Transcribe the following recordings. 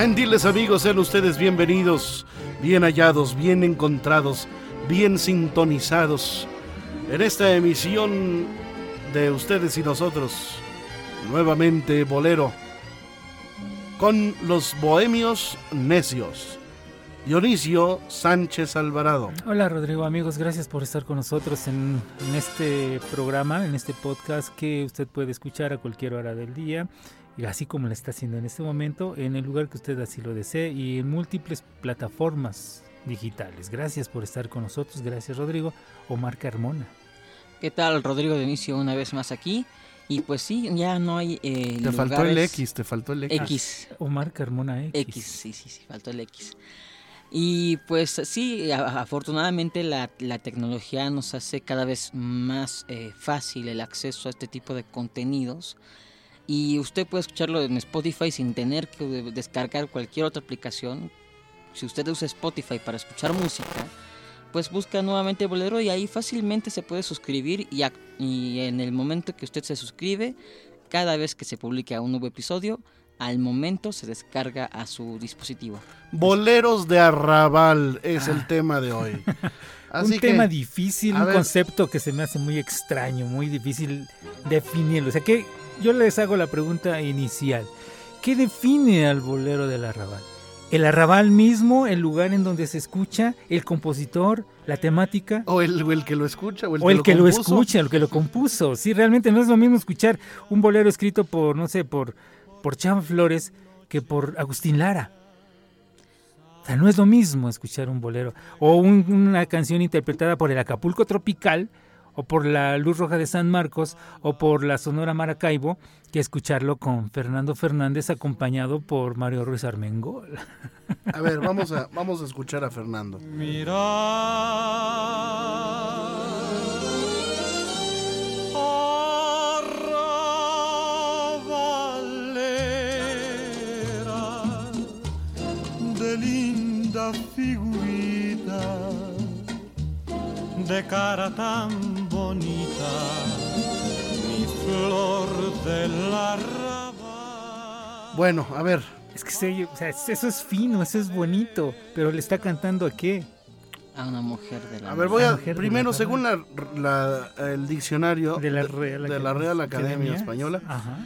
Gentiles amigos, sean ustedes bienvenidos, bien hallados, bien encontrados, bien sintonizados en esta emisión de ustedes y nosotros, nuevamente Bolero, con los bohemios necios. Dionisio Sánchez Alvarado. Hola Rodrigo, amigos, gracias por estar con nosotros en, en, este programa, en este podcast que usted puede escuchar a cualquier hora del día, así como lo está haciendo en este momento, en el lugar que usted así lo desee y en múltiples plataformas digitales. Gracias por estar con nosotros, gracias Rodrigo. Omar Carmona. ¿Qué tal Rodrigo Dionisio una vez más aquí? Y pues sí, ya no hay. Eh, te faltó el X, te faltó el X. X. Omar Carmona X. X, sí, sí, sí, faltó el X. Y pues sí, afortunadamente la, la, tecnología nos hace cada vez más eh, fácil el acceso a este tipo de contenidos. Y usted puede escucharlo en Spotify sin tener que descargar cualquier otra aplicación. Si usted usa Spotify para escuchar música, pues busca nuevamente Bolero y ahí fácilmente se puede suscribir y, y en el momento que usted se suscribe, cada vez que se publique un nuevo episodio, al momento se descarga a su dispositivo. Boleros de arrabal es el tema de hoy. Así un que, tema difícil, un ver, concepto que se me hace muy extraño, muy difícil definirlo. O sea que yo les hago la pregunta inicial. ¿Qué define al bolero del arrabal? ¿El arrabal mismo, el lugar en donde se escucha, el compositor, la temática? O el, o el que lo escucha, o el, o que, el lo, que lo compuso. escucha, el que lo compuso. Sí, realmente no es lo mismo escuchar un bolero escrito por, no sé, por por Chava Flores que por Agustín Lara. O sea, no es lo mismo escuchar un bolero o un, una canción interpretada por el Acapulco Tropical o por la Luz Roja de San Marcos o por la Sonora Maracaibo que escucharlo con Fernando Fernández acompañado por Mario Ruiz Armengol. A ver, vamos a, vamos a escuchar a Fernando. linda figurita de cara tan flor del arrabal. Bueno, a ver. Es que se, o sea, eso es fino, eso es bonito, pero le está cantando a qué? A una mujer de la A ver, voy a primero, según la, la, el diccionario de la Real, de la Real Academia, Academia Española, Ajá.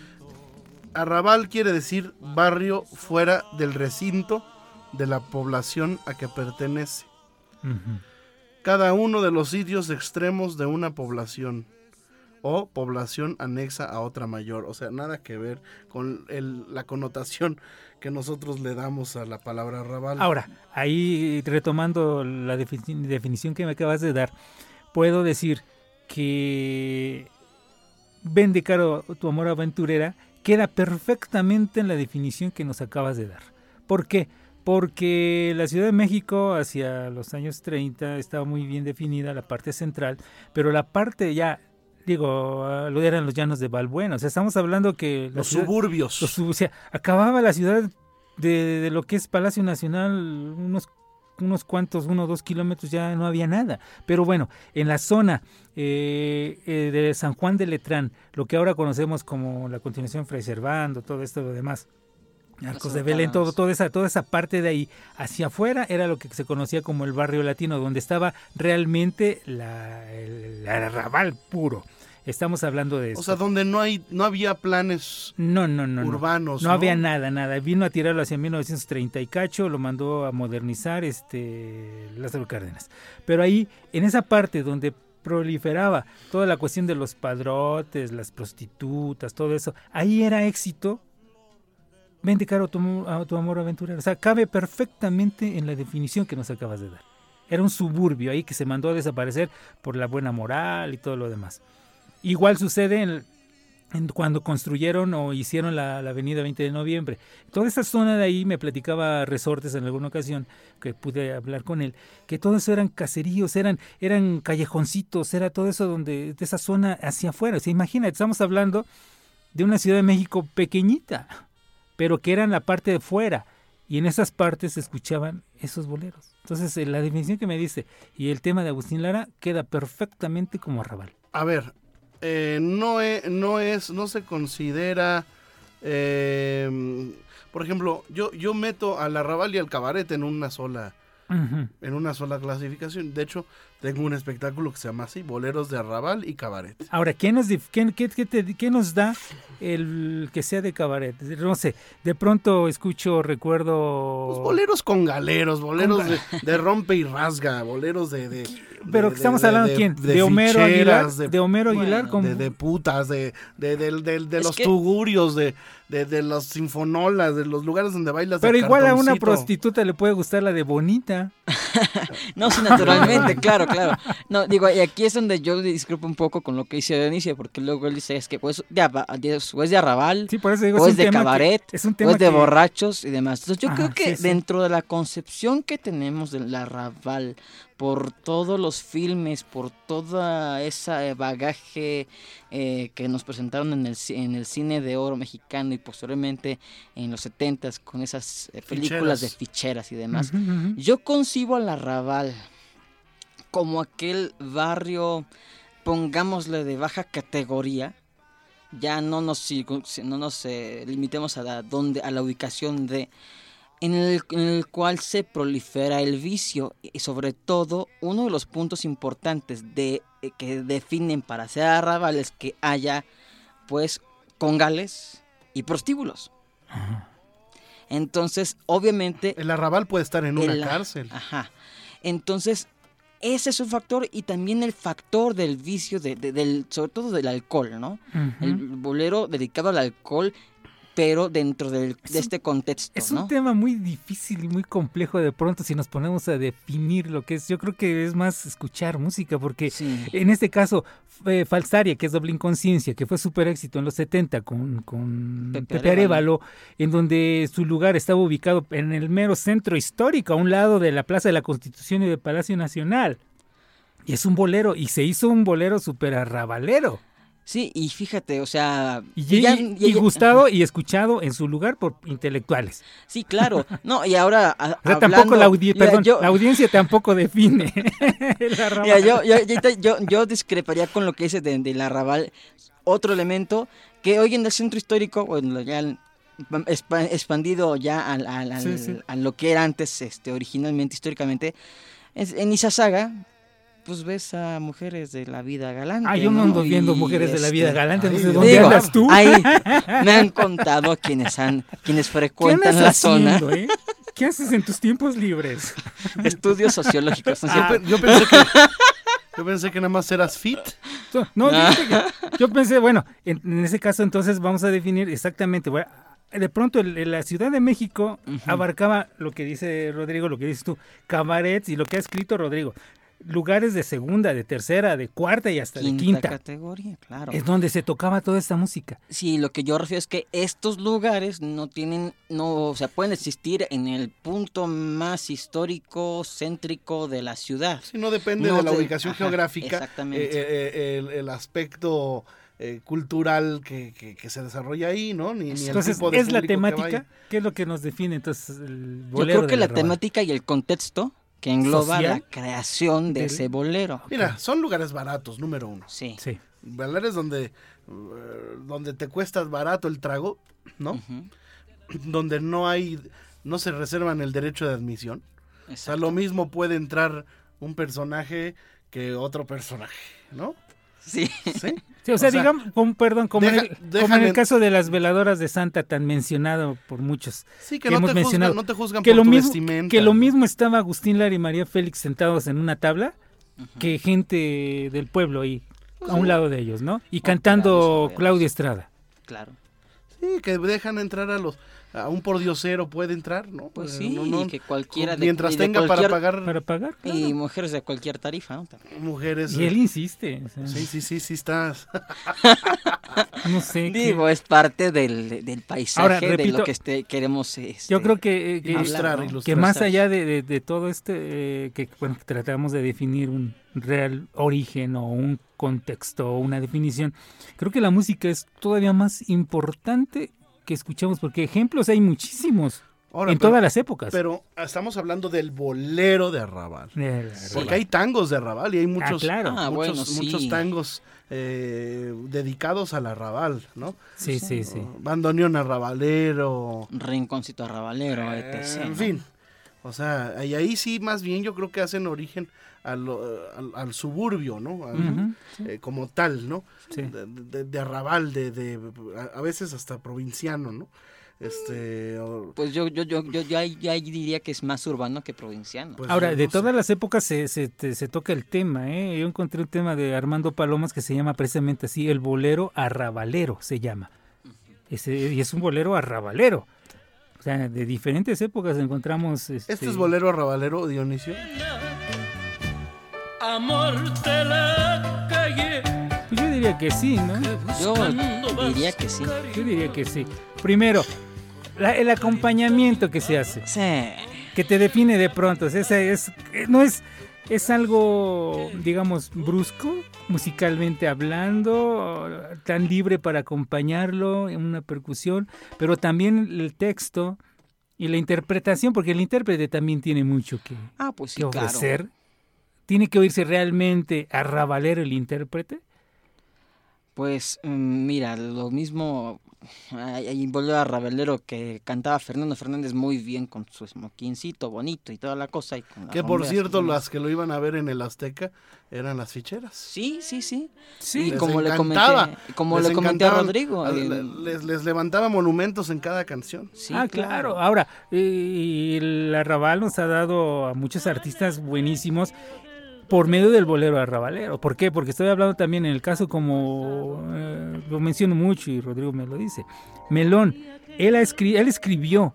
arrabal quiere decir barrio fuera del recinto de la población a que pertenece. Uh -huh. Cada uno de los sitios extremos de una población o población anexa a otra mayor. O sea, nada que ver con la connotación que nosotros le damos a la palabra arrabal. Ahora, ahí retomando la defini definición que me acabas de dar, puedo decir que Vende Caro tu amor aventurera queda perfectamente en la definición que nos acabas de dar. ¿Por qué? porque la Ciudad de México hacia los años 30 estaba muy bien definida la parte central, pero la parte ya, digo, lo eran los llanos de Balbuena, o sea, estamos hablando que... Los ciudad, suburbios. Los, o sea, acababa la ciudad de, de, lo que es Palacio Nacional, unos, unos cuantos, uno o dos kilómetros, ya no había nada. Pero bueno, en la zona eh, eh, de San Juan de Letrán, lo que ahora conocemos como la continuación Fray Servando, todo esto lo demás, Arcos de Belén, todo, toda esa, toda esa parte de ahí hacia afuera era lo que se conocía como el barrio latino, donde estaba realmente la, el, el arrabal puro. Estamos hablando de O esto. sea, donde no hay, no había planes no, no, no, no. urbanos. No había nada, nada. Vino a tirarlo hacia 1930 y cacho, lo mandó a modernizar este Lázaro Cárdenas. Pero ahí, en esa parte donde proliferaba toda la cuestión de los padrotes, las prostitutas, todo eso, ahí era éxito. Vende caro tu, a tu amor aventurero. O sea, cabe perfectamente en la definición que nos acabas de dar. Era un suburbio ahí que se mandó a desaparecer por la buena moral y todo lo demás. Igual sucede en, cuando construyeron o hicieron la, la avenida 20 de noviembre. Toda esa zona de ahí, me platicaba Resortes en alguna ocasión, que pude hablar con él, que todo eso eran caseríos, eran, eran callejoncitos, era todo eso donde, de esa zona hacia afuera. O sea, imagínate, estamos hablando de una Ciudad de México pequeñita, pero que era en la parte de fuera. Y en esas partes se escuchaban esos boleros. Entonces, eh, la definición que me dice y el tema de Agustín Lara queda perfectamente como arrabal. A ver, eh, no, e- no es, no se considera, eh, por ejemplo, yo, yo meto al arrabal y al cabaret en una sola, En una sola clasificación. De hecho, tengo un espectáculo que se llama así, Boleros de Arrabal y Cabaret. Ahora, ¿qué nos, dif- qué, qué- qué te- qué nos da el que sea de cabaret? No sé, de pronto escucho, recuerdo... Pues boleros con galeros, boleros Con de, de rompe y rasga, boleros de... de Pero de- que estamos de- hablando de, quién? De, Homero ficheras, Aguilar. De, Homero Aguilar Bueno, como... de, de putas, de, de, de- de- de Es los que- tugurios, de, de, de los sinfonolas, de los lugares donde bailas Pero igual a una prostituta le puede gustar la de bonita. No, sí, naturalmente, claro, claro. No, digo, y aquí es donde yo discrepo un poco con lo que dice Dionisio, porque luego él dice, es que pues, de, o es de arrabal, Sí, por eso digo, o es es un de tema que- cabaret, es un o tema es de que- borrachos y demás. Entonces yo Ajá, creo que sí, sí. dentro de la concepción que tenemos del arrabal, por todos los filmes, por toda esa eh, bagaje eh, que nos presentaron en el, en el cine de oro mexicano y posteriormente en los 70s con esas eh, películas de ficheras y demás, yo concibo al arrabal como aquel barrio, pongámosle de baja categoría. Ya no nos, circun- no nos eh, limitemos a la, donde, a la ubicación de, en el, en el cual se prolifera el vicio y sobre todo uno de los puntos importantes de, eh, que definen para ser arrabal es que haya pues congales y prostíbulos. Entonces, obviamente El arrabal puede estar en una el- cárcel. Ajá. Entonces, ese es un factor y también el factor del vicio, de, de- del, sobre todo del alcohol, ¿no? El bolero dedicado al alcohol, pero dentro del- Es de este contexto, Es ¿no? un tema muy difícil y muy complejo de pronto si nos ponemos a definir lo que es. Yo creo que es más escuchar música porque Sí. en este caso eh, Falsaria, que es Doble Inconsciencia, que fue súper éxito en los 70 con, con Pepe Pepe. Arévalo, en donde su lugar estaba ubicado en el mero centro histórico, a un lado de la Plaza de la Constitución y del Palacio Nacional. Y es un bolero, y se hizo un bolero súper arrabalero. Sí, y fíjate, o sea... Y, ya- y- ya- y ya- gustado y escuchado en su lugar por intelectuales. Sí, claro. No, y ahora... a- O sea, hablando- tampoco la, audi- mira, perdón, yo- la audiencia tampoco define el arrabal. Yo, discreparía con lo que dice de- del arrabal. Otro elemento que hoy en el centro histórico, bueno, ya expandido ya al, al- al- Sí, sí. a lo que era antes, este, originalmente, históricamente, es- en Izazaga, pues ves a mujeres de la vida galante. Ah, yo no ando viendo mujeres de la vida este, galante, no sé dónde Digo, andas tú. ahí me han contado quienes han, quienes ¿Qué frecuentan la zona, haciendo, eh? ¿Qué haces en tus tiempos libres? estudios sociológicos. ¿no Ah. yo pensé que, yo pensé que nada más eras fit. So- No, Ah. que yo pensé, bueno, en, en ese caso entonces vamos a definir exactamente, bueno, de pronto el- el- la Ciudad de México abarcaba lo que dice Rodrigo, lo que dices tú, cabarets y lo que ha escrito Rodrigo, lugares de segunda, de tercera, de cuarta y hasta Quinta, de quinta. categoría, claro. Es donde se tocaba toda esta música. Sí, lo que yo refiero es que estos lugares no tienen, no, o sea, pueden existir en el punto más histórico, céntrico de la ciudad. Si no depende No de la de- ubicación ajá, geográfica, exactamente. eh, eh, eh, el, el aspecto eh, cultural que, que- que se desarrolla ahí, ¿no? Ni, ni el Entonces, tipo de ¿es la que temática? ¿Qué es lo que nos define entonces el Yo bolero creo que la temática y el contexto que engloba ¿Social? la creación de Del- ese bolero. Mira, son lugares baratos, número uno. Sí. Sí. Lugares donde, eh, donde te cuesta barato el trago, ¿no? Donde no hay, no se reservan el derecho de admisión. O sea, Exacto. lo mismo puede entrar un personaje que otro personaje, ¿no? Sí. ¿Sí? Sí, o sea, O sea, digamos, como, perdón, como, en deja- el, como en el caso de las veladoras de Santa, tan mencionado por muchos. Sí, que Que no hemos te, juzgan, mencionado. no te juzgan Que por lo, tu mismo, vestimenta. que lo mismo estaba Agustín Lara y María Félix sentados en una tabla que gente del pueblo ahí, a un lado de ellos, ¿no? Y cantando Claudia Estrada. Claro. Sí, que dejan entrar a los... A un pordiosero puede entrar, ¿no? Pues Eh, sí, no, no, y que cualquiera de, mientras y de tenga cualquier- para pagar Para pagar. Y mujeres de cualquier tarifa, ¿no? También. mujeres. Y él insiste. o sea, Sí, sí, sí, sí estás. No sé. qué- Digo, es parte del, del paisaje Ahora, de repito, lo que este, queremos este, Yo creo que, eh, que- Ilustrar, hablar, ¿no? ilustrar. que más allá de, de- de todo este, eh, que bueno, que tratamos de definir un real origen o un contexto o una definición, creo que la música es todavía más importante que escuchamos, porque ejemplos hay muchísimos Ahora, en pero, todas las épocas. pero estamos hablando del bolero de arrabal. Porque hay tangos de arrabal y hay muchos, Ah, claro. Ah, muchos, bueno, sí. muchos tangos eh, dedicados al arrabal, ¿no? Sí, sí, sí. Bandoneón arrabalero, Rinconcito arrabalero, etc. Eh, en ¿no? fin. O sea, y ahí sí más bien yo creo que hacen origen al, al suburbio, ¿no? Al- eh, como tal, ¿no? sí. De, de- de arrabal, de, de- a, a veces hasta provinciano, ¿no? Este, o- Pues yo, yo, yo, yo, yo ahí, yo ahí diría que es más urbano que provinciano. pues, Ahora, no de sé. todas las épocas se, se, se toca el tema, ¿eh? Yo encontré un tema de Armando Palomas que se llama precisamente así, el bolero arrabalero se llama. Ese- y es un bolero arrabalero. O sea, de diferentes épocas encontramos... Este, ¿Este es bolero arrabalero, Dionisio? Amor de la calle, Pues yo diría que sí, ¿no? Yo diría que sí. Yo diría que sí. Primero, la- el acompañamiento que se hace, Sí. que te define de pronto. o sea, esa es, no es, es algo, digamos, brusco, musicalmente hablando, tan libre para acompañarlo en una percusión, pero también el texto y la interpretación, porque el intérprete también tiene mucho que, Ah, pues sí, que claro. ofrecer. Tiene que oírse realmente arrabalero el intérprete. Pues mm, mira, lo mismo hay un bolero arrabalero que cantaba Fernando Fernández muy bien con su smokincito bonito y toda la cosa. Y con Que por y cierto, las que lo iban a ver en el Azteca eran las ficheras. Sí, sí, sí. Sí, y les como le comenté, como Les le comenté a Rodrigo. a- les, les levantaba monumentos en cada canción. sí, ah, claro. Ahora, y el arrabal nos ha dado a muchos artistas buenísimos por medio del bolero arrabalero. ¿Por qué? Porque estoy hablando también en el caso como eh, lo menciono mucho y Rodrigo me lo dice. Melón, él, ha escri- él escribió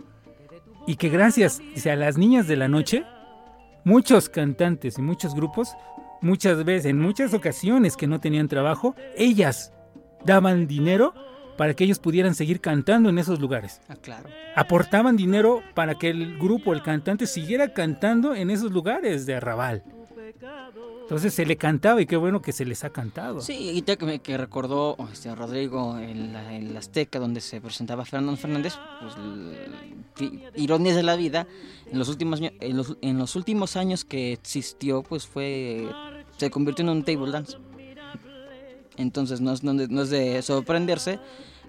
y que gracias dice, a las niñas de la noche, muchos cantantes y muchos grupos, muchas veces, en muchas ocasiones que no tenían trabajo, ellas daban dinero para que ellos pudieran seguir cantando en esos lugares Ah, claro. aportaban dinero para que el grupo, el cantante, siguiera cantando en esos lugares de arrabal. Entonces se le cantaba y qué bueno que se les ha cantado. Sí, y te- que, me- que recordó este, Rodrigo en la, en la Azteca donde se presentaba Fernando Fernández, pues ironías de la vida, en los últimos en los, en los últimos años que existió, pues fue se convirtió en un table dance. Entonces no es, no, no es de sorprenderse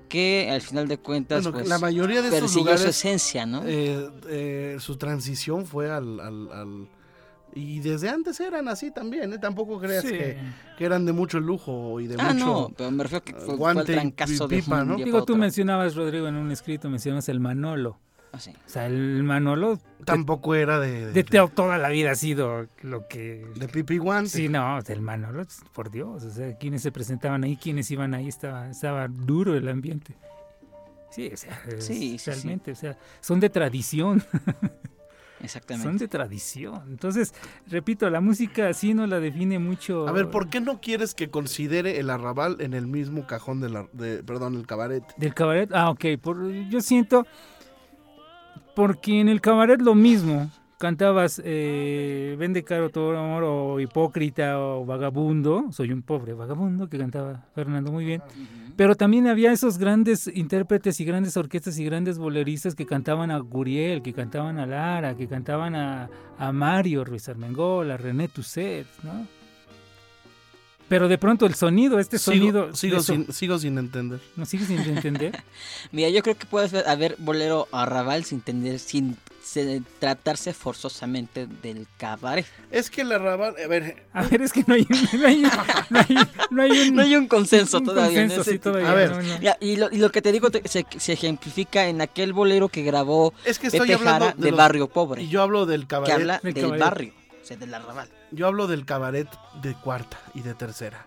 que al final de cuentas Bueno, pues, la mayoría de persiguió lugares, su esencia, ¿no? eh, eh, su transición fue al, al- al- Y desde antes eran así también, ¿eh? Tampoco creas Sí. que, que eran de mucho lujo y de ah, mucho... no, pero me refiero que fue, fue el guante y trancazo de pipa, un ¿no? día Digo, para tú otro. mencionabas, Rodrigo, en un escrito, mencionas el Manolo. Ah, sí. O sea, el Manolo de, Tampoco era de... de, de to- toda la vida ha sido lo que... de pipi guante. Sí, no, el Manolo, por Dios, o sea, quienes se presentaban ahí, quienes iban ahí, estaba, estaba duro el ambiente. Sí, o sea, es- Sí, sí, sí. realmente, o sea, son de tradición. Exactamente. Son de tradición. Entonces, repito, la música así no la define mucho. A ver, ¿por qué no quieres que considere el arrabal en el mismo cajón de la... De, perdón, el cabaret? Del cabaret. Ah, ok. Por, yo siento. Porque en el cabaret lo mismo. Cantabas eh, Vende caro todo amor o Hipócrita o Vagabundo. Soy un pobre vagabundo que cantaba Fernando muy bien. Pero también había esos grandes intérpretes y grandes orquestas y grandes boleristas que cantaban a Guriel, que cantaban a Lara, que cantaban a, a Mario Ruiz Armengol, a René Tusset, ¿no? Pero de pronto el sonido, este Sigo, sonido... sigo, eso- sin, sigo sin entender. ¿No sigues sin entender? Mira, yo creo que puede haber bolero arrabal sin tener, sin se- tratarse forzosamente del cabaret. Es que el arrabal, a ver, A ver, es que no hay, no hay, no hay, no hay un, No hay un consenso un todavía. en consenso, ese sí, todavía, A ver. no, no. Ya, y, lo, y lo que te digo te- se, se ejemplifica en aquel bolero que grabó es que estoy Pepe hablando Jara de, de los- Barrio Pobre, Y yo hablo del que cabaret, habla Del del barrio, o sea, del arrabal. yo hablo del cabaret de cuarta y de tercera.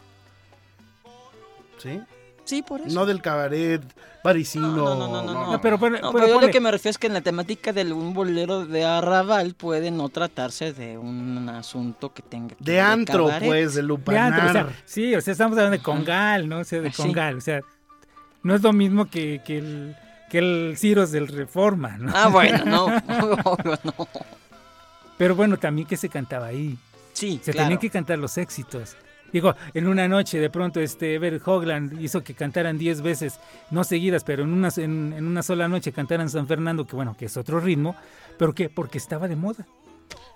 ¿Sí? Sí, por eso. No del cabaret parisino. No, no, no, no, no. No, pero, pone- No, pero pero yo pone- lo que me refiero es que en la temática de un bolero de arrabal puede no tratarse de un asunto que tenga que De antro, cabaret. pues, de de lupanar. antro, o sea, sí, o sea, estamos hablando de congal, ¿no? O sea, de Sí. congal, o sea, no es lo mismo que, que el que el Ciros del Reforma, ¿no? Ah, bueno, no, obvio, no. Pero bueno, también que se cantaba ahí. Sí, Se claro. tenían que cantar los éxitos. Digo, en una noche de pronto este Everett Hogland hizo que cantaran 10 veces, no seguidas, pero en una, en, en una sola noche cantaran San Fernando, que bueno, que es otro ritmo, pero que porque estaba de moda,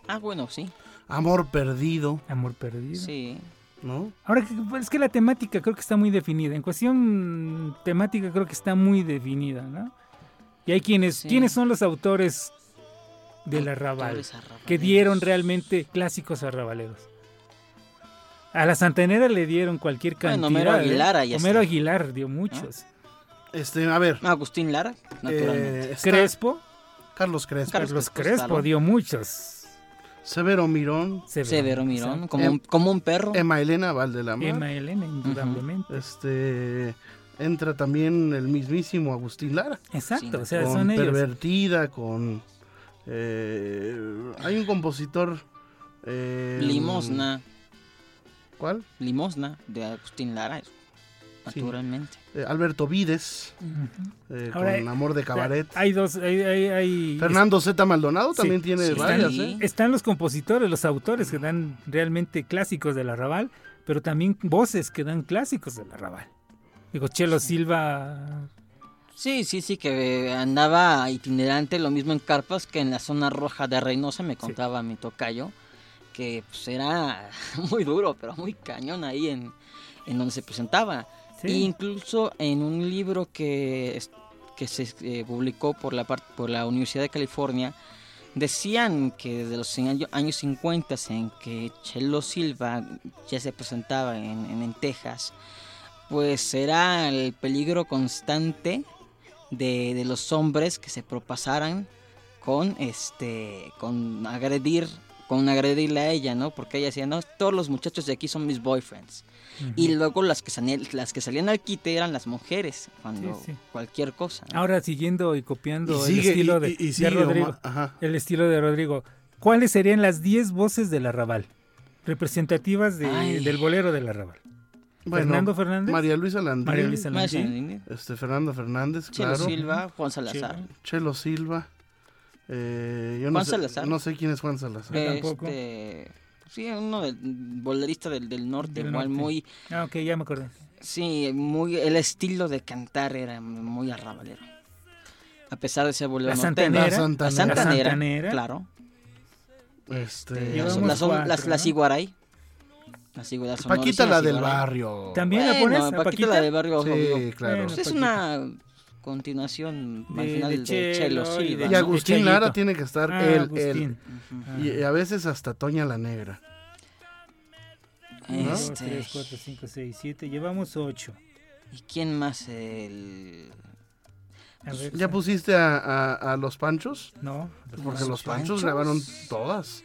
Ah, bueno, sí, Amor perdido, amor perdido. sí. ¿no? Ahora que- pues, es que la temática creo que está muy definida. En cuestión temática creo que está muy definida, ¿no? Y hay quienes, Sí. ¿quiénes son los autores del arrabal? Que dieron realmente clásicos arrabaleros. A la Santanera le dieron cualquier cantidad. Bueno, Homero ¿eh? Aguilar, está. Homero Aguilar dio muchos. Este, a ver, Agustín Lara, naturalmente. eh, está Crespo, Carlos Crespo, Carlos Carlos Crespo, Crespo dio muchos. Severo Mirón, Severo Mirón, exacto. como, Em- un, como un perro. Emma Elena Valdelamar. Emma Elena, indudablemente. Este, entra también el mismísimo Agustín Lara, Exacto, Sí. o sea, con son ellos. Pervertida, con... eh, hay un compositor... eh, Limosna, ¿Cuál? Limosna de Agustín Lara, Sí. naturalmente. Eh, Alberto Vides, eh, Ahora, con Amor de Cabaret. Hay dos, hay, hay, hay- Fernando Z. Maldonado Sí, también tiene sí. varias, Sí. ¿eh? Están los compositores, los autores que dan realmente clásicos del arrabal, pero también voces que dan clásicos del arrabal. Digo, Chelo Silva, Sí, sí, sí, que andaba itinerante, lo mismo en Carpas que en la zona roja de Reynosa, me contaba mi tocayo, que pues era muy duro, pero muy cañón ahí en, en donde se presentaba. sí, E incluso en un libro que, que se eh, publicó por la, por la Universidad de California, decían que desde los año- años 50 en que Chelo Silva ya se presentaba en, en- en Texas, pues era el peligro constante de, de los hombres que se propasaran con este con agredir con agredirle a ella, ¿no? Porque ella decía, no, todos los muchachos de aquí son mis boyfriends. Y luego las que salían, las que salían al quite eran las mujeres, cuando Sí, sí. cualquier cosa. ¿no? Ahora siguiendo y copiando Y el estilo y- de, y- y de sigue Rodrigo, Omar- ajá. el estilo de Rodrigo, ¿cuáles serían las 10 voces del arrabal? Representativas de- del bolero del arrabal. Bueno, Fernando Fernández. María Luisa Landín, María Luisa Landín. este Fernando Fernández, Chelo claro. Silva, Juan Salazar. Chelo. Chelo Silva. Eh, yo no Juan sé, Salazar. No sé quién es Juan Salazar. Yo tampoco. Este, sí, uno del bolerista del, del norte, Del igual norte. muy, Ah, ok, ya me acordé. sí, muy, el estilo de cantar era muy arrabalero. A pesar de ser bolero La. Santanera. La Santanera. La Santanera, La Santanera. claro. Este, Las, Llevamos las, cuatro, las, las ¿no? Iguaray. Las Iguaray, Paquita la del barrio. También la Bueno, pones, a Paquita, Paquita. la del barrio. Sí, claro. Bueno, Pues es una continuación al De- final de de, Chelo Chelo y. Agustín. Lara tiene que estar Ah, él. Ah. Y a veces hasta Toña la Negra. Este, tres, cuatro, cinco, seis, siete. Llevamos ocho. ¿Y quién más? El... A ver, ¿Ya pusiste a, a- a los Panchos? No. Porque ¿Los los Panchos Panchos? grabaron todas.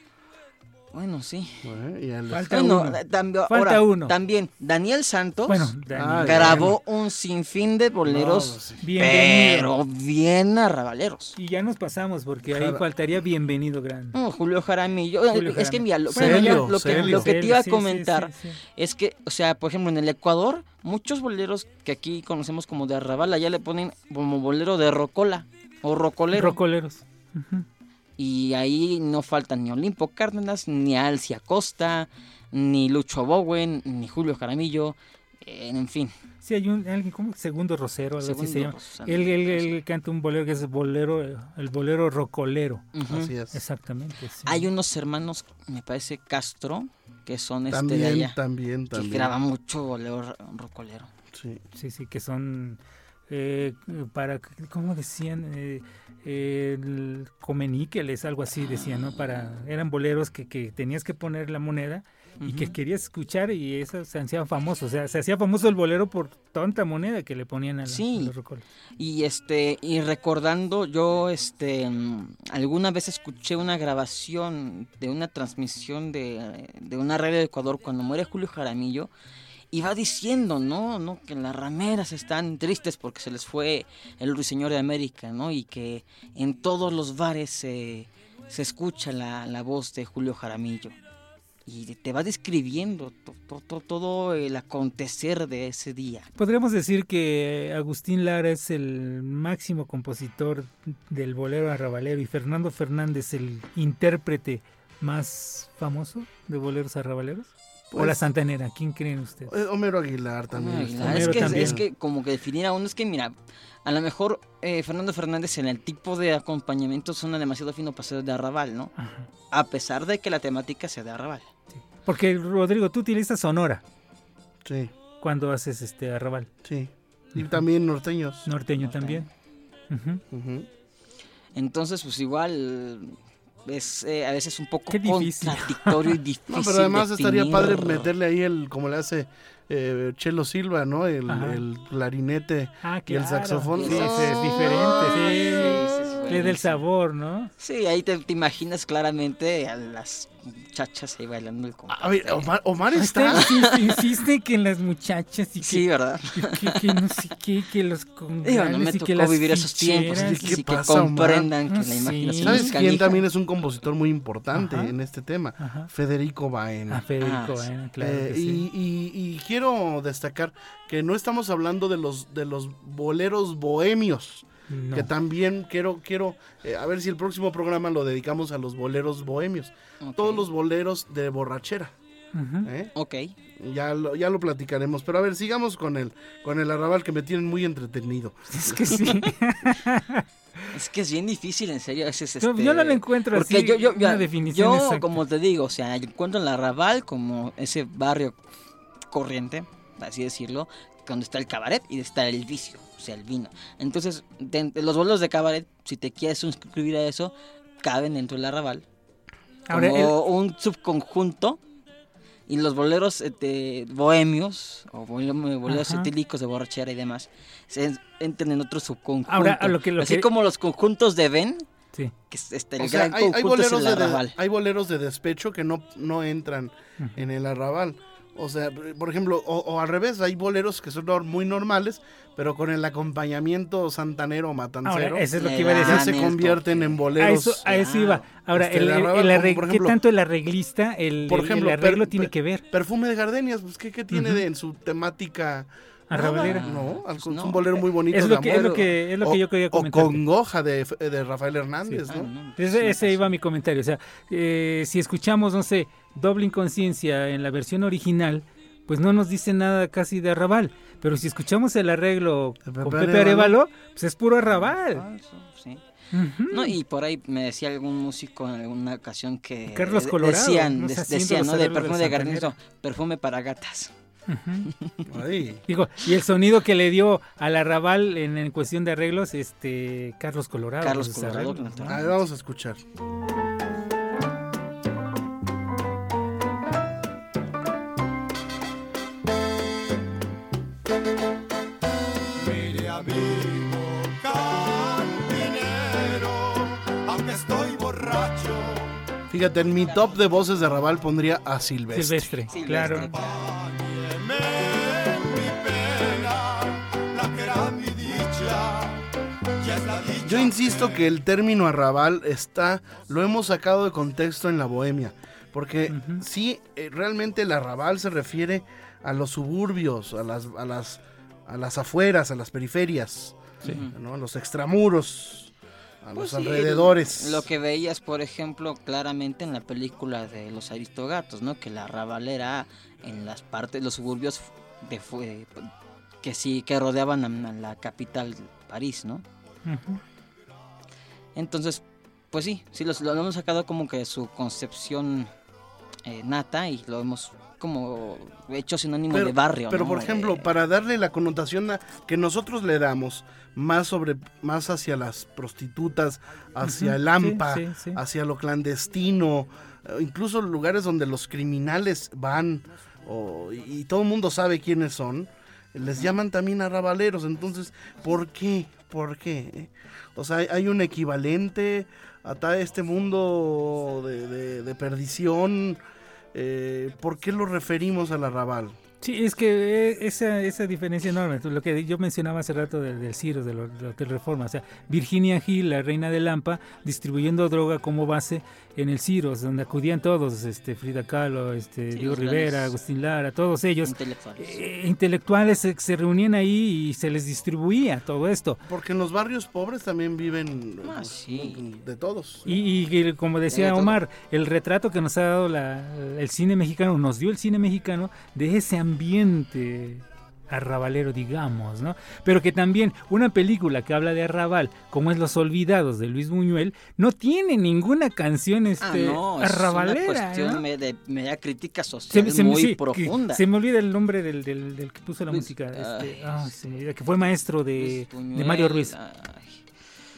Bueno, sí. ¿eh? Y el- Falta Bueno, uno. eh, también, Falta ahora, uno. también Daniel Santos Bueno, Ah, Daniel, grabó un sinfín de boleros, No, sí. bienvenido. pero bien arrabaleros. Y ya nos pasamos porque ahí Jara- faltaría bienvenido grande. No, Julio Jaramillo. Julio es que mira, lo, Celio, bueno, ya lo que, Celio. lo que te iba a Sí, sí, comentar sí, sí. es que, o sea, por ejemplo, en el Ecuador, muchos boleros que aquí conocemos como de arrabal, allá le ponen como bolero de rocola o rocolero. Rocoleros. Y ahí no faltan ni Olimpo Cárdenas, ni Alcia Costa, ni Lucho Bowen, ni Julio Jaramillo. eh, en fin. Sí, hay un alguien como Segundo Rosero, algo así se Segundo llama. Rosero, Él, él- canta un bolero que es bolero, el bolero rocolero. Así es. Exactamente. sí. Hay unos hermanos, me parece Castro, que son este de También, allá, también, que también. graba mucho bolero ro- rocolero. Sí. Sí, sí, que son eh, para, ¿cómo decían? Eh, eh, el comeníqueles, algo así decían, ¿no? Para, eran boleros que, que tenías que poner la moneda y que querías escuchar y eso se hacía famoso. O sea, se hacía famoso el bolero por tanta moneda que le ponían a, la, Sí. a los. Y este y recordando yo este mm, alguna vez escuché una grabación de una transmisión de, de una radio de Ecuador cuando muere Julio Jaramillo y va diciendo, ¿no? ¿no? Que las rameras están tristes porque se les fue el ruiseñor de América, ¿no? Y que en todos los bares se se escucha la, la voz de Julio Jaramillo. Y te va describiendo to- to- to- todo el acontecer de ese día. Podríamos decir que Agustín Lara es el máximo compositor del bolero arrabalero y Fernando Fernández el intérprete más famoso de boleros arrabaleros. O Pues- la Santanera, ¿quién creen ustedes? Eh, Homero Aguilar también. Es, que, es- también. es que como que definir a uno es que mira, a lo mejor eh, Fernando Fernández en el tipo de acompañamiento suena demasiado fino para ser de arrabal, ¿no? Ajá. A pesar de que la temática sea de arrabal. Porque Rodrigo, tú utilizas sonora Sí, cuando haces este arrabal. sí. Y también norteños. Norteño Norteño. también. Ujú. Ujú. Entonces, pues igual es eh, a veces un poco contradictorio y difícil. No, pero además estaría padre meterle ahí el, como le hace eh, Chelo Silva, ¿no? El, clarinete. Ah, Y el saxofón. Sí, No. sí, es diferente. Sí, Sí, sí, es Le da el sabor, ¿no? Sí, ahí te, te imaginas claramente a las muchachas ahí bailando el compás. A ver, Omar, Omar está. insiste, insiste que las muchachas y que, Sí, ¿verdad? que, que no sé qué, que los Digo, no me y tocó que las vivir esos tiempos, ficheras. ¿qué así que pasa, Omar? comprendan que Ah, la sí. imaginación ¿Sabes es quién también es un compositor muy importante Ajá. en este tema? Ajá. Federico Baena. A Federico, Ah, sí. Baena, claro Eh, que sí. y, y- y quiero destacar que no estamos hablando de los de los boleros bohemios, No. que también quiero quiero eh, a ver si el próximo programa lo dedicamos a los boleros bohemios, todos los boleros de borrachera. ¿eh? Ok. Ya lo, ya lo platicaremos, pero a ver, sigamos con el con el arrabal que me tienen muy entretenido. Es que sí. Es que es bien difícil, en serio. Es, es, Yo- este, yo no le encuentro Porque así yo, yo, una ya, definición yo, exacta. como te digo, o sea, encuentro en la Raval como ese barrio corriente, así decirlo, donde está el cabaret y está el vicio, o sea, el vino. Entonces, de- de los bolos de cabaret, si te quieres suscribir a eso, caben dentro del arrabal. Ahora, como un subconjunto. Y los boleros este, bohemios, o bole- boleros Ajá. etílicos de borrachera y demás, se entran en otro subconjunto. Ahora, a lo que- lo Así que- como los conjuntos de Ben, Sí. que es este, el O sea, gran hay, hay conjunto es boleros el de, de- arrabal. hay boleros de despecho que no, no entran en el arrabal. O sea, por ejemplo, o, o al revés, hay boleros que son muy normales, pero con el acompañamiento santanero o matancero, Ahora, eso es lo que iba a decir. se convierten en A boleros. eso, a eso iba. Ahora, Este, el, el como ¿qué ejemplo- tanto el arreglista, el, Por ejemplo, el arreglo per- tiene per- que ver? Perfume de gardenias, pues ¿qué, qué tiene de, en su temática? Arrabalera. Nada, No, al- Pues es no. un bolero muy bonito Es de lo que, es amor. lo que, es lo que O- yo quería O comentar. Congoja de, de Rafael Hernández, Ah, ¿no? no, Ese, sí, ese sí. iba mi comentario. O sea, eh, si escuchamos, no sé, Doble Inconsciencia en la versión original, pues no nos dice nada casi de arrabal. Pero si escuchamos el arreglo De con Pepe Pepe Arevalo. Pues es puro arrabal. Ah. No, y por ahí me decía algún músico en alguna ocasión que Carlos Colorado, decían, ¿no? de- Haciendo decían, ¿no? De perfume de no, perfume para gatas. Digo, y el sonido que le dio al arrabal en, en cuestión de arreglos, este Carlos Colorado. Carlos los Colorado, arreglos, ¿no? claro. A ver, vamos a escuchar. Mire amigo cantinero, aunque estoy borracho, Fíjate, en mi top de voces de Raval pondría a Silvestre. Silvestre, Silvestre, claro. Yo insisto que el término arrabal está, lo hemos sacado de contexto en la bohemia, porque sí, eh, realmente el arrabal se refiere a los suburbios, a las, a las, a las afueras, a las periferias, Sí. ¿no? a los extramuros, a Pues los sí, alrededores. Lo que veías, por ejemplo, claramente en la película de Los Aristogatos, ¿no? Que la rabalera en las partes, los suburbios de que sí, que rodeaban a, a la capital, París, ¿no? Entonces, pues sí, sí los- lo, hemos sacado como que de su concepción eh, nata y lo hemos como hecho sinónimo de barrio. pero ¿no? por ejemplo, Eh, para darle la connotación a- que nosotros le damos más sobre más hacia las prostitutas, hacia el AMPA, sí, sí. hacia lo clandestino, eh, incluso lugares donde los criminales van o- y, y todo el mundo sabe quiénes son, les llaman también arrabaleros. Entonces, ¿por qué? ¿Por qué? O sea, hay, un equivalente a este mundo de, perdición. eh, ¿Por qué lo referimos al arrabal? Sí, es que eh, esa, esa diferencia enorme, lo que yo mencionaba hace rato del, del Ciro, del, Hotel Reforma, o sea, Virginia Hill, la reina de Lampa, distribuyendo droga como base en el Ciros, donde acudían todos, este Frida Kahlo, este Sí, Diego Rivera, Agustín Lara, todos ellos, intelectuales. eh, intelectuales se, se reunían ahí y se les distribuía todo esto. Porque en los barrios pobres también viven Ah, pues, sí. de todos. Y, y como decía de todo. Omar, el retrato que nos ha dado la- el cine mexicano, nos dio el cine mexicano de ese ambiente arrabalero, digamos, ¿no? Pero que también una película que habla de arrabal, como es Los Olvidados de Luis Buñuel, no tiene ninguna canción Ah, este, no, es arrabalera. una cuestión ¿no? me- de media crítica social Se- se- muy sí, profunda. Se me olvida el nombre del, del- del que puso la Luis- música, este, ay, ah, que fue maestro de, Mario Ruiz. ay.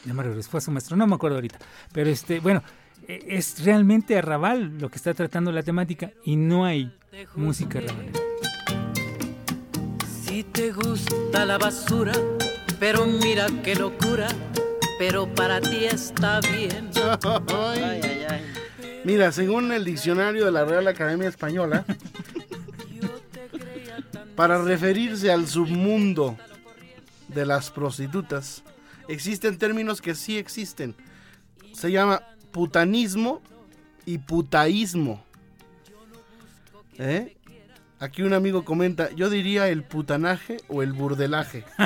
de Mario Ruiz, fue su maestro, no me acuerdo ahorita. Pero este, bueno, e- es realmente arrabal lo que está tratando la temática y no hay música arrabalera. Si te gusta la basura, pero mira qué locura, pero para ti está bien. Mira, según el diccionario de la Real Academia Española, para referirse al submundo de las prostitutas, existen términos que sí existen. Se llama putanismo y putaísmo. ¿Eh? Aquí un amigo comenta, yo diría el putanaje o el burdelaje.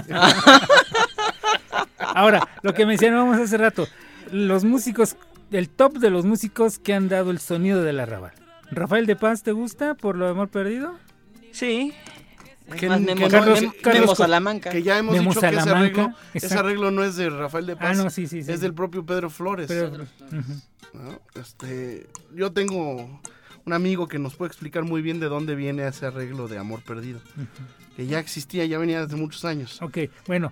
Ahora, lo que mencionábamos hace rato, los músicos, el top de los músicos que han dado el sonido del arrabal. Rafael de Paz, ¿te gusta por lo de amor perdido? Sí. Que- Carlos- Carlos Co- Salamanca. Que ya hemos Memo dicho que ese Salamanca, arreglo, ese arreglo no es de Rafael de Paz. Ah, no, sí, sí, sí. Es del propio Pedro Flores. ¿no? Este, yo tengo un amigo que nos puede explicar muy bien de dónde viene ese arreglo de Amor Perdido. Que ya existía, ya venía desde muchos años. Ok, bueno.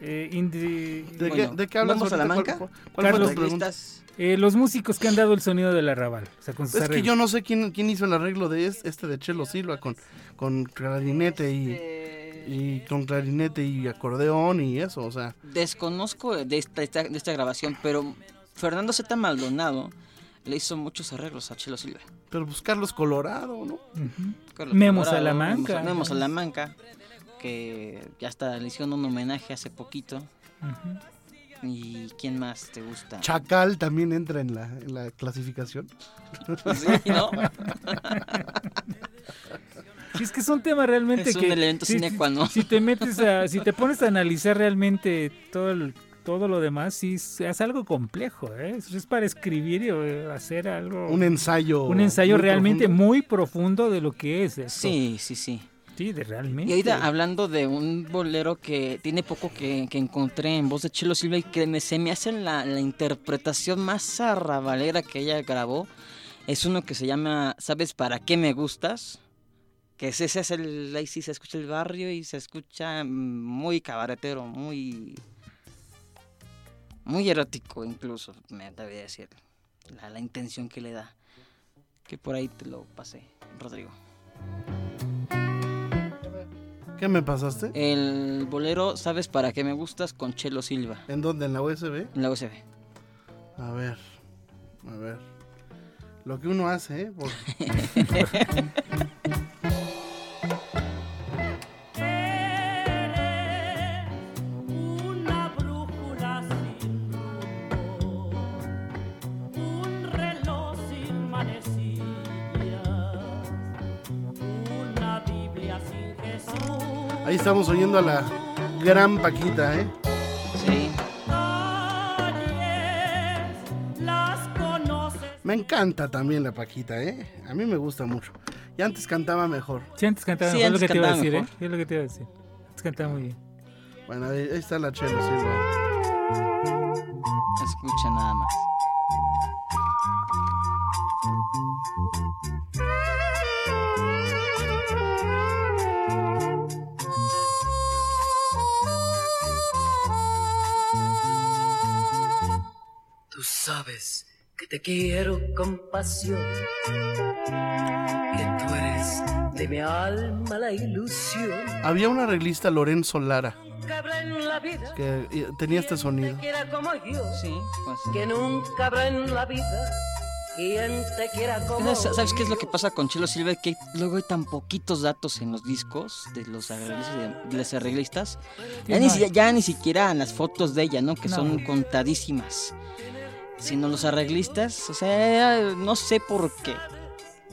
eh, Indi- ¿De, Bueno, qué, de qué hablas. Salamanca? ¿Cuál, cuál- Carlos- eh, los músicos que han dado el sonido del arrabal. O sea, con sus Es que yo no sé quién, quién hizo el arreglo de es- este de Chelo Silva con, con clarinete y, Eh, y con clarinete y acordeón y eso, o sea, Desconozco de esta, esta- de esta grabación, pero Fernando Z. Maldonado le hizo muchos arreglos a Chelo Silva. pero pues Carlos Colorado, ¿no? Ujú. Carlos Memo Colorado, Salamanca. Memo, Memo Salamanca, que ya hasta le hicieron un homenaje hace poquito. ¿Y quién más te gusta? Chacal también entra en la, en la clasificación. Sí, ¿no? Sí, es que es un tema realmente Es un que elemento si- sine si- qua non. Si te metes a, si te pones a analizar realmente todo el- todo lo demás, sí es, algo complejo, ¿eh? Es, para escribir y eh, hacer algo Un ensayo. un ensayo muy realmente profundo. muy profundo de lo que es esto. Sí, sí, sí. Sí, de realmente. Y ahorita hablando de un bolero que tiene poco que, que encontré en voz de Chelo Silva y que me- se me hace la, la interpretación más arrabalera que ella grabó, es uno que se llama ¿Sabes para qué me gustas? Que ese, ese es el, ahí sí se escucha el barrio y se escucha mm, muy cabaretero, muy, muy erótico incluso, me debería decir, la, la intención que le da. Que por ahí te lo pasé, Rodrigo. ¿Qué me pasaste? El bolero ¿Sabes para qué me gustas? con Chelo Silva ¿En dónde? ¿En la USB? en la USB. A ver. A ver. Lo que uno hace, ¿eh? Por- estamos oyendo a la gran Paquita, ¿eh? Sí. Calles, las conoces. Me encanta también la Paquita, ¿eh? A mí me gusta mucho. Y antes cantaba mejor. Sí, antes cantaba Sí, mejor, es lo que te iba a decir, ¿eh? mejor. Es lo que te iba a decir. Antes cantaba muy bien. Bueno, ahí, está la Chelo Silva. Escucha nada más. Te quiero con pasión, que tú eres de mi alma la ilusión. Había una arreglista, Lorenzo Lara, Que habrá en la vida que eh, tenía este sonido. quien te quiera como yo, Sí, pues. que nunca habrá en la vida quien te quiera como ¿Sabes, sabes qué es lo que pasa con Chelo Silva? Que luego hay tan poquitos datos en los discos de los arreglistas. De, las arreglistas. Ya, ni, ya ni siquiera en las fotos de ella, ¿no? Que No. son contadísimas. Sino los arreglistas, o sea, no sé por qué.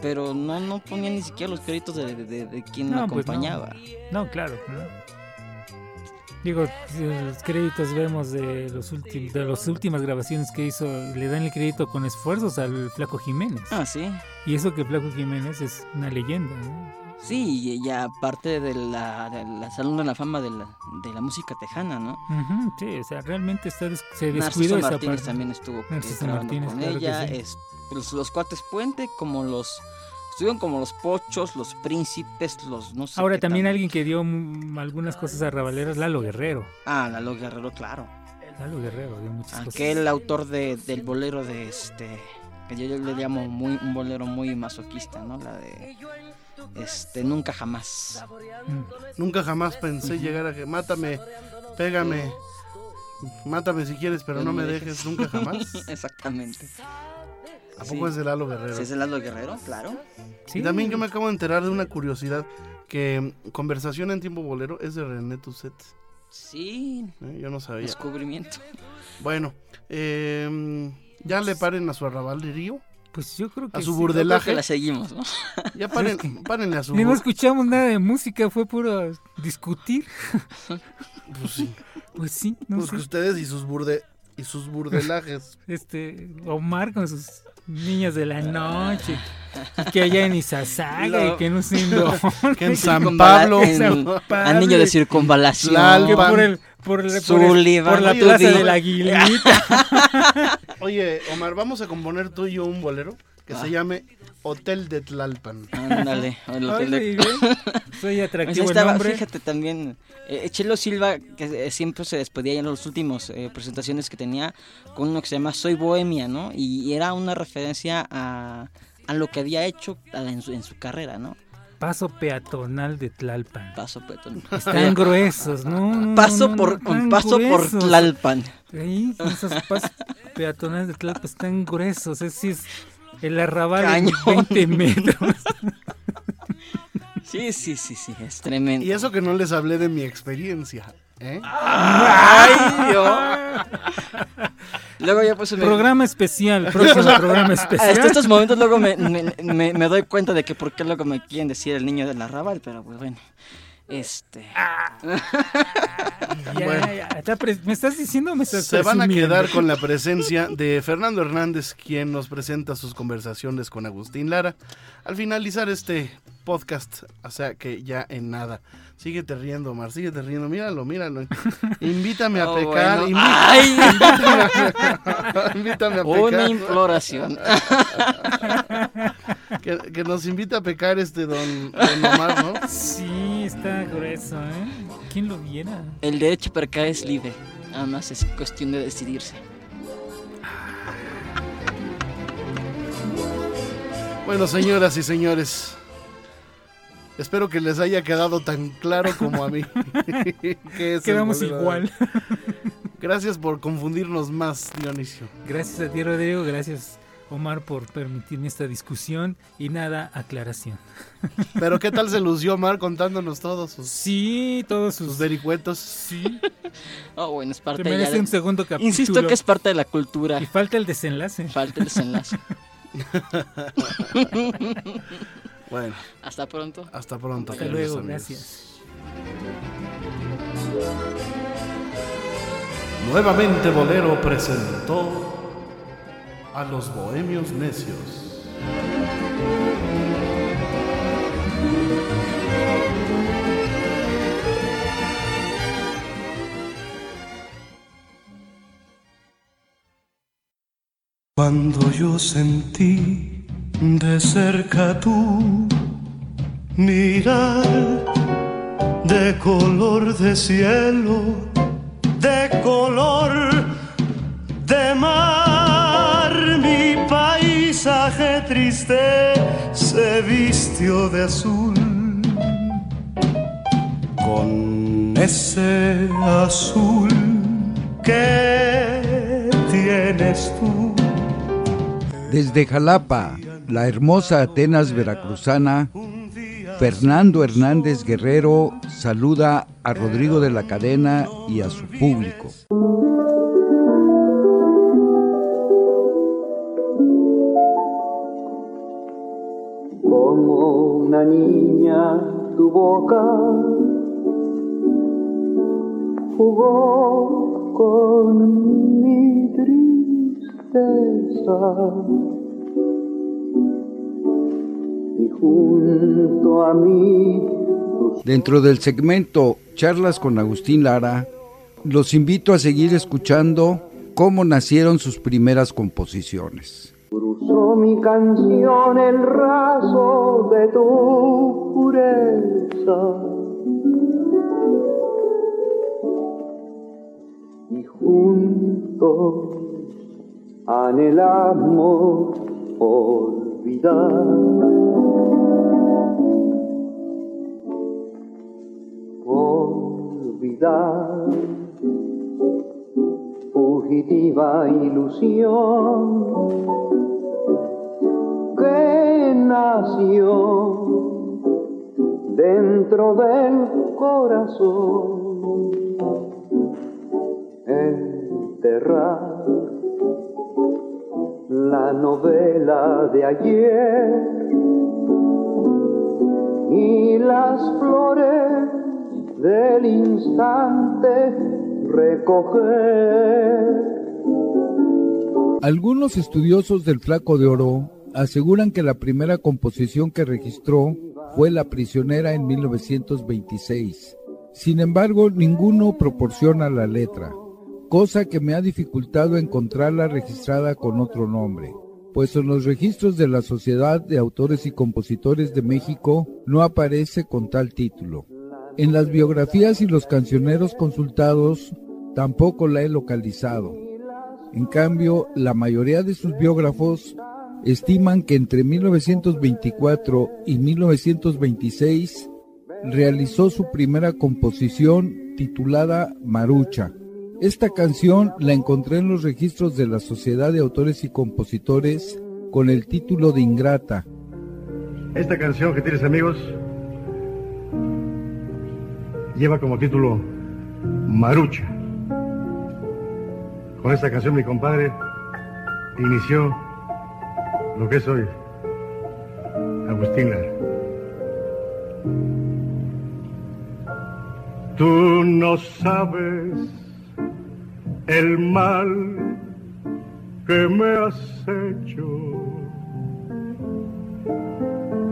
Pero no, no ponían ni siquiera los créditos de, de, de- de quien No, la pues no. acompañaba. No, claro. Digo, los créditos vemos de los últimos de las últimas grabaciones que hizo, le dan el crédito con esfuerzos al Flaco Jiménez. Ah, sí. Y eso que Flaco Jiménez es una leyenda. ¿no? Sí, y aparte de la, de la Salón de la Fama de la, de la música tejana, ¿no? Ujú, sí, o sea, realmente está des- se descuidó esa Martínez parte. también estuvo eh, Martínez, con claro ella. sí. es- los, los cuates Puente, como los. Estuvieron como los pochos, los príncipes, los no sé. Ahora también alguien que dio algunas cosas a Rabaleras, Lalo Guerrero. Ah, Lalo Guerrero, claro. Lalo Guerrero dio muchas cosas. Aquel autor de, del bolero de este. Que yo, yo le llamo muy, un bolero muy masoquista, ¿no? La de. Este, nunca jamás. Mm. Nunca jamás pensé llegar a que mátame, pégame, mátame si quieres, pero no me dejes nunca jamás. Exactamente. ¿A poco Sí. es de Lalo Guerrero? Sí, es de Lalo Guerrero, claro. Sí, Y también yo me acabo de enterar de una curiosidad, que mm, Conversación en Tiempo Bolero es de René Tusset. Sí, ¿eh? Yo no sabía. descubrimiento. Bueno, eh, ya le paren a su arrabalerío, Pues yo creo que a su sí. Yo creo burdelaje. que la seguimos, ¿no? Ya paren, párenle a su... Ni no escuchamos nada de música, fue puro discutir. Pues sí, Pues sí, no pues sé. que ustedes y sus burde y sus burdelajes. Este, Omar con sus niñas de la noche. Y que allá en Izazaga y que no sé. Que en San Pablo. en- San Pablo. De circunvalación. Tlalpan. Que por el, por el- por el- Sullivan. por la plaza de la Aguilita. Oye, Omar, vamos a componer tú y yo un bolero que Ah. se llame Hotel de Tlalpan. Ándale. el hotel de- Oye, ve, Soy Pues atractivo el estaba, nombre. fíjate también, eh, Chelo Silva, que eh, siempre se despedía ya en las últimas eh, presentaciones que tenía con uno que se llama Soy Bohemia, ¿no? Y, y era una referencia a, a lo que había hecho en su, en su carrera, ¿no? Paso peatonal de Tlalpan. Paso, petón. Están gruesos, ¿no? Paso no, por, no, paso por. Tlalpan. Ahí, esos pasos peatonales de Tlalpan están gruesos. Es decir, el arrabal de Cañón. 20 metros. Sí, sí, sí, sí, es tremendo. Y eso que no les hablé de mi experiencia. ¿eh? ¡Ay, Dios! Luego ya pues me... programa especial, próximo programa Hasta especial. estos momentos luego me, me- me- me doy cuenta de que por qué luego me quieren decir el niño del arrabal, pero pues bueno. Este... Ya, ya, está pre- ¿Me estás diciendo o me estás Se van a quedar con la presencia de Fernando Hernández, quien nos presenta sus conversaciones con Agustín Lara. Al finalizar este podcast, o sea que ya en nada. Síguete riendo, Omar, síguete riendo. Míralo, míralo. Invítame a Oh, pecar. bueno. invi- ¡Ay! invítame a Una pecar. imploración. Que, que nos invita a pecar este don, don Omar, ¿no? Sí, está grueso, ¿eh? ¿Quién lo viera? El derecho para acá es libre. Nada más es cuestión de decidirse. Bueno, señoras y señores, espero que les haya quedado tan claro como a mí. que es el Quedamos igual. Gracias por confundirnos más, Dionisio. Gracias a ti, Rodrigo. Gracias, Omar, por permitirme esta discusión. Y nada, aclaración. Pero ¿qué tal se lució Omar contándonos todos sus, Sí, todos sus sus... vericuetos? Sí, Oh, bueno, es te parte merece de... un segundo capítulo. Insisto que es parte de la cultura. Y falta el desenlace. Falta el desenlace. Bueno, Hasta pronto. hasta pronto. Hasta luego, amigos. gracias. Nuevamente Bolero presentó a los bohemios necios. Cuando yo sentí de cerca tu mirar de color de cielo, de color de mar triste se vistió de azul. Con ese azul que tienes tú. Desde Jalapa, la hermosa Atenas veracruzana, Fernando Hernández Guerrero saluda a Rodrigo de la Cadena y a su público. Tu boca jugó con mi tristeza y junto a mí Dentro del segmento Charlas con Agustín Lara, los invito a seguir escuchando cómo nacieron sus primeras composiciones. Cruzó mi canción el raso de tu pureza. Y juntos anhelamos olvidar. Olvidar. Fugitiva ilusión que nació dentro del corazón enterrar la novela de ayer y las flores del instante recoger. Algunos estudiosos del Flaco de Oro aseguran que la primera composición que registró fue La prisionera en 1926. Sin embargo, ninguno proporciona la letra, cosa que me ha dificultado encontrarla registrada con otro nombre, pues en los registros de la Sociedad de Autores y Compositores de México no aparece con tal título. En las biografías y los cancioneros consultados tampoco la he localizado. En cambio, la mayoría de sus biógrafos estiman que entre 1924 y 1926 realizó su primera composición titulada Marucha. Esta canción la encontré en los registros de la Sociedad de Autores y Compositores con el título de Ingrata. Esta canción que tienes amigos lleva como título Marucha. Con esta canción mi compadre inició lo que es hoy Agustín. Tú no sabes el mal que me has hecho,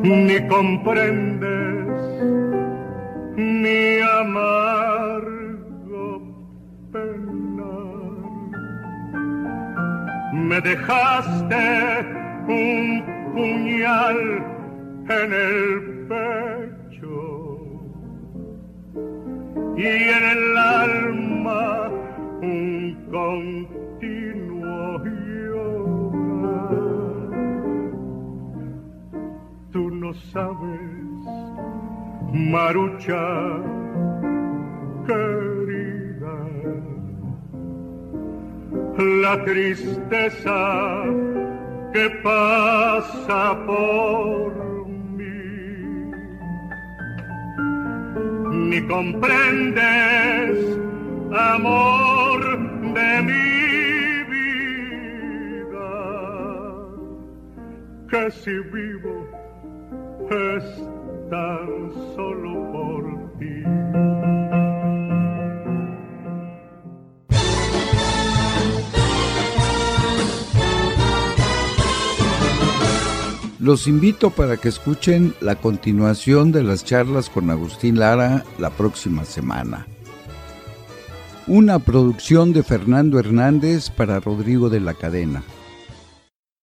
ni comprendes mi amargo penar. Me dejaste un puñal en el pecho y en el alma un continuo llorar. Tú no sabes, Marucha querida, la tristeza que pasa por mí. Ni comprendes, amor de mi vida, que si vivo es tan solo por ti. Los invito para que escuchen la continuación de las charlas con Agustín Lara la próxima semana. Una producción de Fernando Hernández para Rodrigo de la Cadena.